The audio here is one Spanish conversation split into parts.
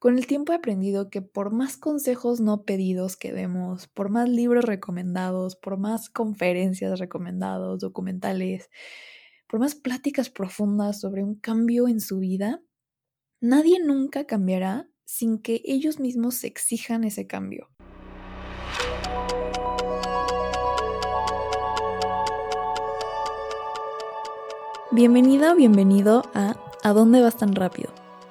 Con el tiempo he aprendido que por más consejos no pedidos que demos, por más libros recomendados, por más conferencias recomendados, documentales, por más pláticas profundas sobre un cambio en su vida, nadie nunca cambiará sin que ellos mismos se exijan ese cambio. Bienvenida o bienvenido a ¿A dónde vas tan rápido?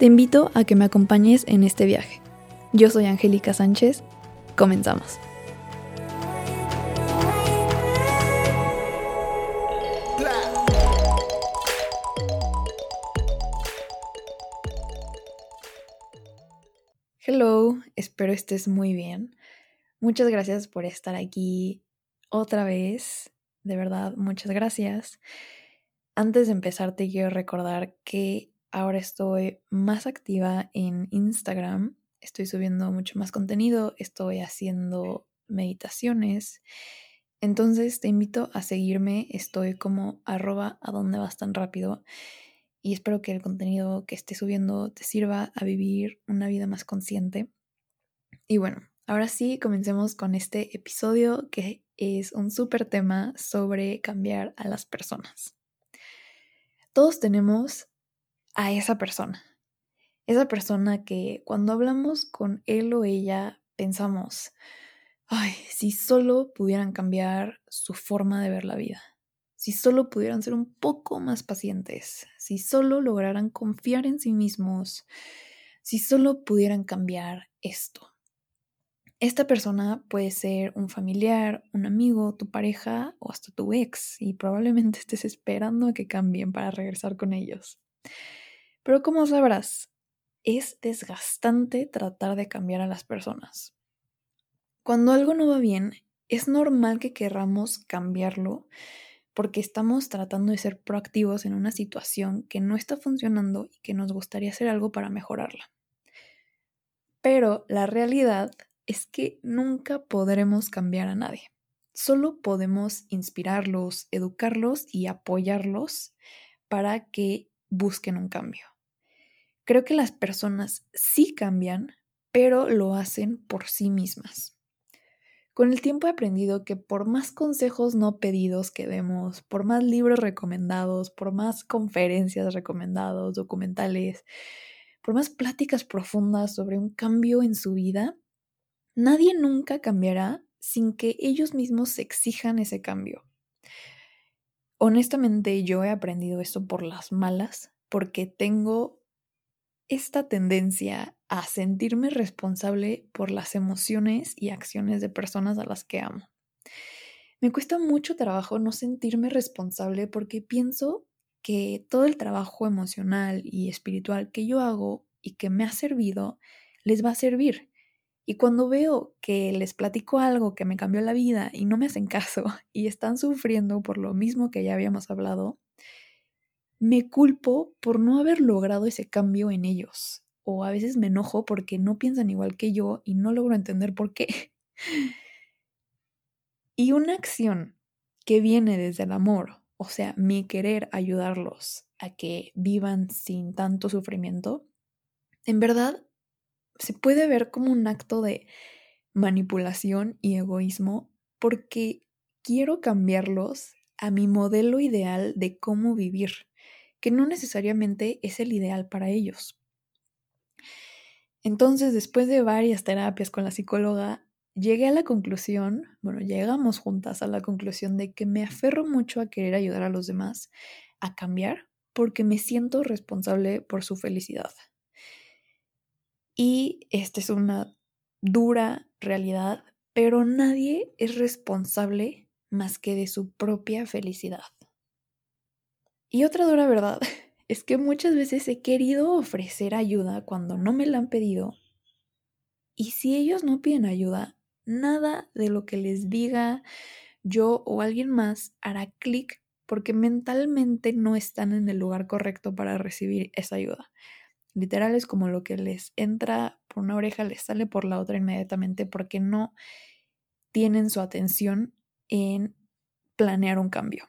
Te invito a que me acompañes en este viaje. Yo soy Angélica Sánchez. Comenzamos. Hello, espero estés muy bien. Muchas gracias por estar aquí otra vez. De verdad, muchas gracias. Antes de empezar, te quiero recordar que ahora estoy más activa en Instagram. Estoy subiendo mucho más contenido, estoy haciendo meditaciones. Entonces te invito a seguirme. Estoy como arroba a donde vas tan rápido. Y espero que el contenido que esté subiendo te sirva a vivir una vida más consciente. Y bueno, ahora sí, comencemos con este episodio que es un súper tema sobre cambiar a las personas todos tenemos a esa persona. Esa persona que cuando hablamos con él o ella pensamos, ay, si solo pudieran cambiar su forma de ver la vida, si solo pudieran ser un poco más pacientes, si solo lograran confiar en sí mismos, si solo pudieran cambiar esto. Esta persona puede ser un familiar, un amigo, tu pareja o hasta tu ex y probablemente estés esperando a que cambien para regresar con ellos. Pero como sabrás, es desgastante tratar de cambiar a las personas. Cuando algo no va bien, es normal que querramos cambiarlo porque estamos tratando de ser proactivos en una situación que no está funcionando y que nos gustaría hacer algo para mejorarla. Pero la realidad es que nunca podremos cambiar a nadie. Solo podemos inspirarlos, educarlos y apoyarlos para que busquen un cambio. Creo que las personas sí cambian, pero lo hacen por sí mismas. Con el tiempo he aprendido que por más consejos no pedidos que demos, por más libros recomendados, por más conferencias recomendados, documentales, por más pláticas profundas sobre un cambio en su vida, Nadie nunca cambiará sin que ellos mismos se exijan ese cambio. Honestamente yo he aprendido esto por las malas, porque tengo esta tendencia a sentirme responsable por las emociones y acciones de personas a las que amo. Me cuesta mucho trabajo no sentirme responsable porque pienso que todo el trabajo emocional y espiritual que yo hago y que me ha servido les va a servir y cuando veo que les platico algo que me cambió la vida y no me hacen caso y están sufriendo por lo mismo que ya habíamos hablado, me culpo por no haber logrado ese cambio en ellos. O a veces me enojo porque no piensan igual que yo y no logro entender por qué. Y una acción que viene desde el amor, o sea, mi querer ayudarlos a que vivan sin tanto sufrimiento, en verdad se puede ver como un acto de manipulación y egoísmo porque quiero cambiarlos a mi modelo ideal de cómo vivir, que no necesariamente es el ideal para ellos. Entonces, después de varias terapias con la psicóloga, llegué a la conclusión, bueno, llegamos juntas a la conclusión de que me aferro mucho a querer ayudar a los demás a cambiar porque me siento responsable por su felicidad. Y esta es una dura realidad, pero nadie es responsable más que de su propia felicidad. Y otra dura verdad es que muchas veces he querido ofrecer ayuda cuando no me la han pedido Y si ellos no piden ayuda, nada de lo que les diga yo o alguien más hará clic porque mentalmente no están en el lugar correcto para recibir esa ayuda. Literal es como lo que les entra por una oreja, les sale por la otra inmediatamente porque no tienen su atención en planear un cambio.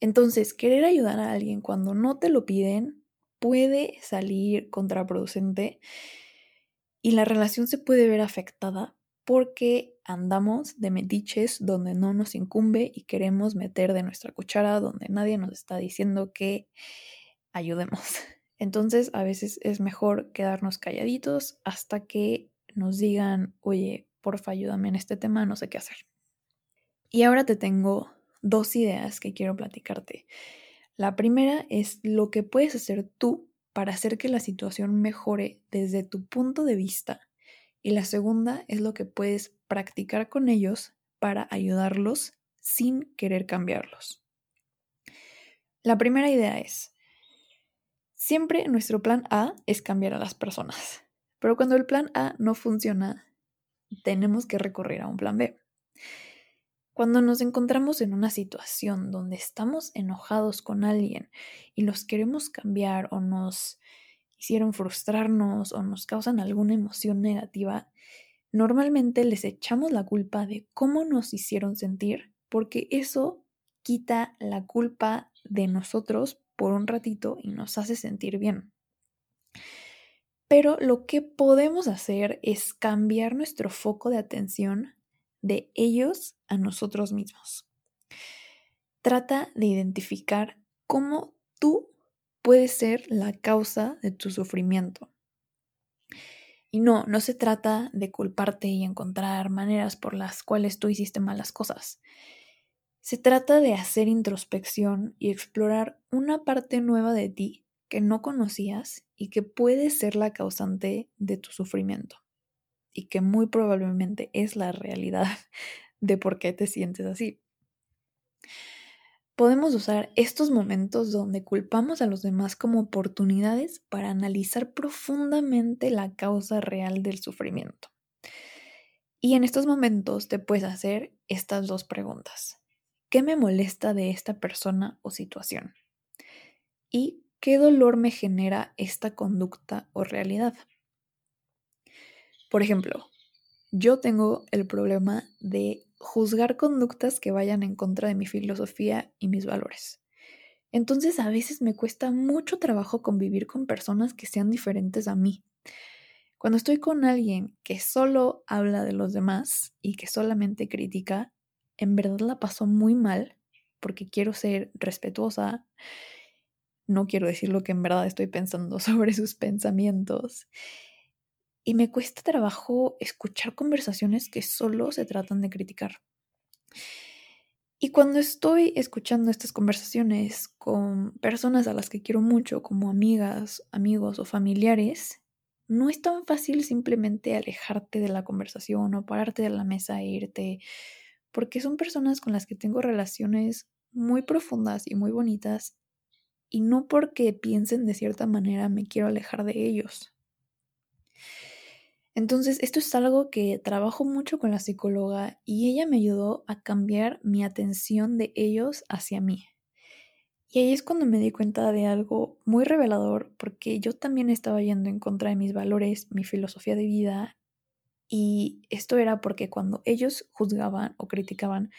Entonces, querer ayudar a alguien cuando no te lo piden puede salir contraproducente y la relación se puede ver afectada porque andamos de metiches donde no nos incumbe y queremos meter de nuestra cuchara donde nadie nos está diciendo que ayudemos. Entonces a veces es mejor quedarnos calladitos hasta que nos digan, oye, porfa, ayúdame en este tema, no sé qué hacer. Y ahora te tengo dos ideas que quiero platicarte. La primera es lo que puedes hacer tú para hacer que la situación mejore desde tu punto de vista. Y la segunda es lo que puedes practicar con ellos para ayudarlos sin querer cambiarlos. La primera idea es, Siempre nuestro plan A es cambiar a las personas, pero cuando el plan A no funciona, tenemos que recurrir a un plan B. Cuando nos encontramos en una situación donde estamos enojados con alguien y los queremos cambiar o nos hicieron frustrarnos o nos causan alguna emoción negativa, normalmente les echamos la culpa de cómo nos hicieron sentir porque eso quita la culpa de nosotros por un ratito y nos hace sentir bien. Pero lo que podemos hacer es cambiar nuestro foco de atención de ellos a nosotros mismos. Trata de identificar cómo tú puedes ser la causa de tu sufrimiento. Y no, no se trata de culparte y encontrar maneras por las cuales tú hiciste malas cosas. Se trata de hacer introspección y explorar una parte nueva de ti que no conocías y que puede ser la causante de tu sufrimiento y que muy probablemente es la realidad de por qué te sientes así. Podemos usar estos momentos donde culpamos a los demás como oportunidades para analizar profundamente la causa real del sufrimiento. Y en estos momentos te puedes hacer estas dos preguntas. ¿Qué me molesta de esta persona o situación? ¿Y qué dolor me genera esta conducta o realidad? Por ejemplo, yo tengo el problema de juzgar conductas que vayan en contra de mi filosofía y mis valores. Entonces a veces me cuesta mucho trabajo convivir con personas que sean diferentes a mí. Cuando estoy con alguien que solo habla de los demás y que solamente critica, en verdad la pasó muy mal porque quiero ser respetuosa, no quiero decir lo que en verdad estoy pensando sobre sus pensamientos. Y me cuesta trabajo escuchar conversaciones que solo se tratan de criticar. Y cuando estoy escuchando estas conversaciones con personas a las que quiero mucho, como amigas, amigos o familiares, no es tan fácil simplemente alejarte de la conversación o pararte de la mesa e irte porque son personas con las que tengo relaciones muy profundas y muy bonitas y no porque piensen de cierta manera me quiero alejar de ellos. Entonces, esto es algo que trabajo mucho con la psicóloga y ella me ayudó a cambiar mi atención de ellos hacia mí. Y ahí es cuando me di cuenta de algo muy revelador porque yo también estaba yendo en contra de mis valores, mi filosofía de vida y esto era porque cuando ellos juzgaban o criticaban,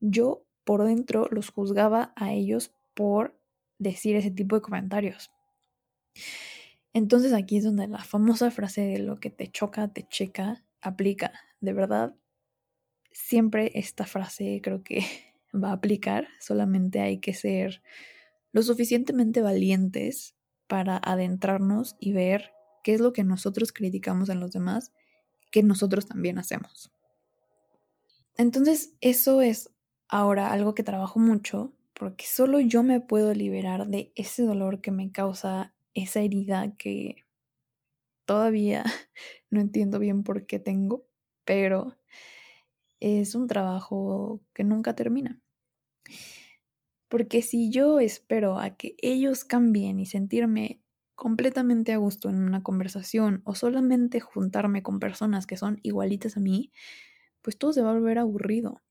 yo por dentro los juzgaba a ellos por decir ese tipo de comentarios. Entonces aquí es donde la famosa frase de lo que te choca, te checa, aplica. De verdad, siempre esta frase creo que va a aplicar, solamente hay que ser lo suficientemente valientes para adentrarnos y ver qué es lo que nosotros criticamos en los demás que nosotros también hacemos. Entonces, eso es ahora algo que trabajo mucho porque solo yo me puedo liberar de ese dolor que me causa esa herida que todavía no entiendo bien por qué tengo, pero es un trabajo que nunca termina. Porque si yo espero a que ellos cambien y sentirme completamente a gusto en una conversación o solamente juntarme con personas que son igualitas a mí, pues todo se va a volver aburrido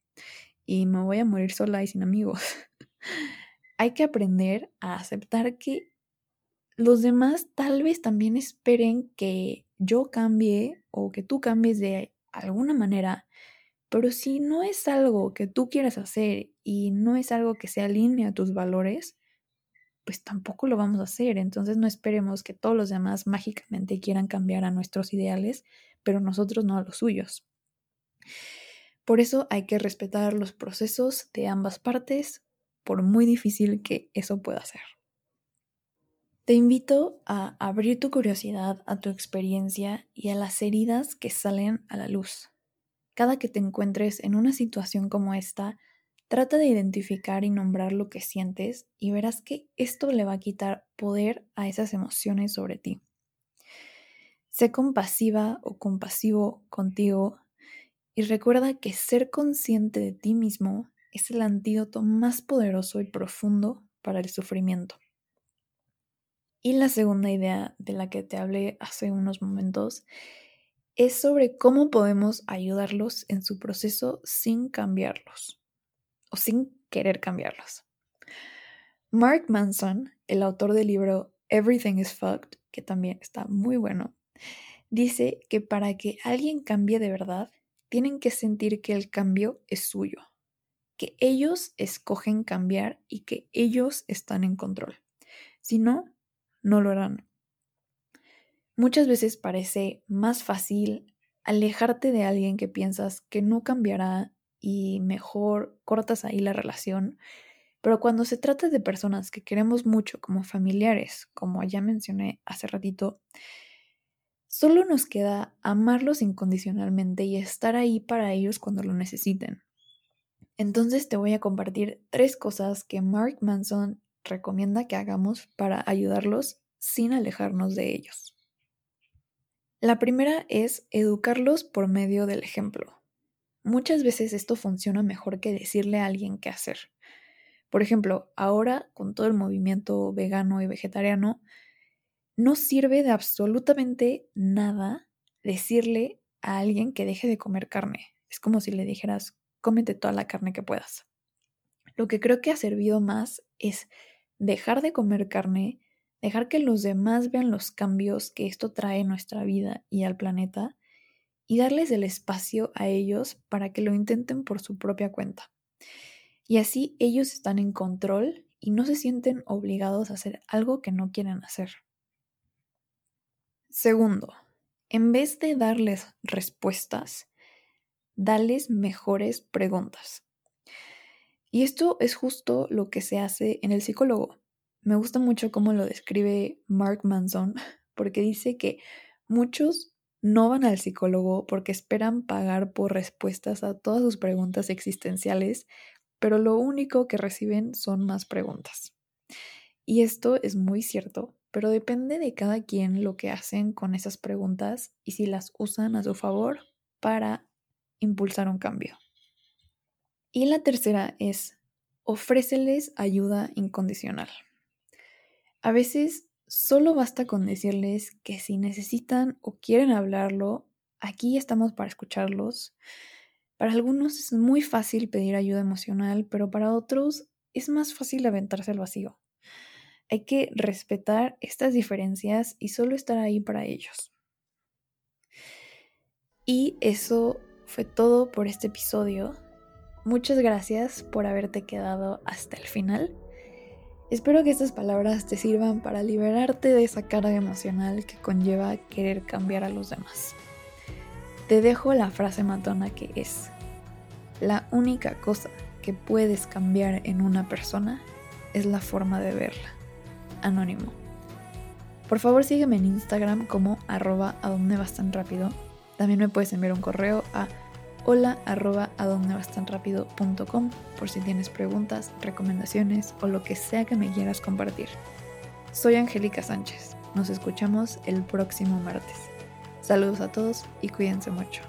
y me voy a morir sola y sin amigos. Hay que aprender a aceptar que los demás tal vez también esperen que yo cambie o que tú cambies de alguna manera, pero si no es algo que tú quieras hacer y no es algo que se alinee a tus valores, pues tampoco lo vamos a hacer. Entonces no esperemos que todos los demás mágicamente quieran cambiar a nuestros ideales, pero nosotros no a los suyos. Por eso hay que respetar los procesos de ambas partes, por muy difícil que eso pueda ser. Te invito a abrir tu curiosidad a tu experiencia y a las heridas que salen a la luz. Cada que te encuentres en una situación como esta, Trata de identificar y nombrar lo que sientes y verás que esto le va a quitar poder a esas emociones sobre ti. Sé compasiva o compasivo contigo y recuerda que ser consciente de ti mismo es el antídoto más poderoso y profundo para el sufrimiento. Y la segunda idea de la que te hablé hace unos momentos es sobre cómo podemos ayudarlos en su proceso sin cambiarlos o sin querer cambiarlos. Mark Manson, el autor del libro Everything is Fucked, que también está muy bueno, dice que para que alguien cambie de verdad, tienen que sentir que el cambio es suyo, que ellos escogen cambiar y que ellos están en control. Si no, no lo harán. Muchas veces parece más fácil alejarte de alguien que piensas que no cambiará y mejor cortas ahí la relación. Pero cuando se trata de personas que queremos mucho como familiares, como ya mencioné hace ratito, solo nos queda amarlos incondicionalmente y estar ahí para ellos cuando lo necesiten. Entonces te voy a compartir tres cosas que Mark Manson recomienda que hagamos para ayudarlos sin alejarnos de ellos. La primera es educarlos por medio del ejemplo. Muchas veces esto funciona mejor que decirle a alguien qué hacer. Por ejemplo, ahora con todo el movimiento vegano y vegetariano, no sirve de absolutamente nada decirle a alguien que deje de comer carne. Es como si le dijeras, cómete toda la carne que puedas. Lo que creo que ha servido más es dejar de comer carne, dejar que los demás vean los cambios que esto trae en nuestra vida y al planeta y darles el espacio a ellos para que lo intenten por su propia cuenta. Y así ellos están en control y no se sienten obligados a hacer algo que no quieren hacer. Segundo, en vez de darles respuestas, dales mejores preguntas. Y esto es justo lo que se hace en el psicólogo. Me gusta mucho cómo lo describe Mark Manson, porque dice que muchos no van al psicólogo porque esperan pagar por respuestas a todas sus preguntas existenciales, pero lo único que reciben son más preguntas. Y esto es muy cierto, pero depende de cada quien lo que hacen con esas preguntas y si las usan a su favor para impulsar un cambio. Y la tercera es, ofréceles ayuda incondicional. A veces Solo basta con decirles que si necesitan o quieren hablarlo, aquí estamos para escucharlos. Para algunos es muy fácil pedir ayuda emocional, pero para otros es más fácil aventarse al vacío. Hay que respetar estas diferencias y solo estar ahí para ellos. Y eso fue todo por este episodio. Muchas gracias por haberte quedado hasta el final. Espero que estas palabras te sirvan para liberarte de esa carga emocional que conlleva querer cambiar a los demás. Te dejo la frase matona que es, la única cosa que puedes cambiar en una persona es la forma de verla. Anónimo. Por favor sígueme en Instagram como arroba a donde vas tan rápido. También me puedes enviar un correo a hola arroba a donde vas tan rápido por si tienes preguntas, recomendaciones o lo que sea que me quieras compartir. Soy Angélica Sánchez. Nos escuchamos el próximo martes. Saludos a todos y cuídense mucho.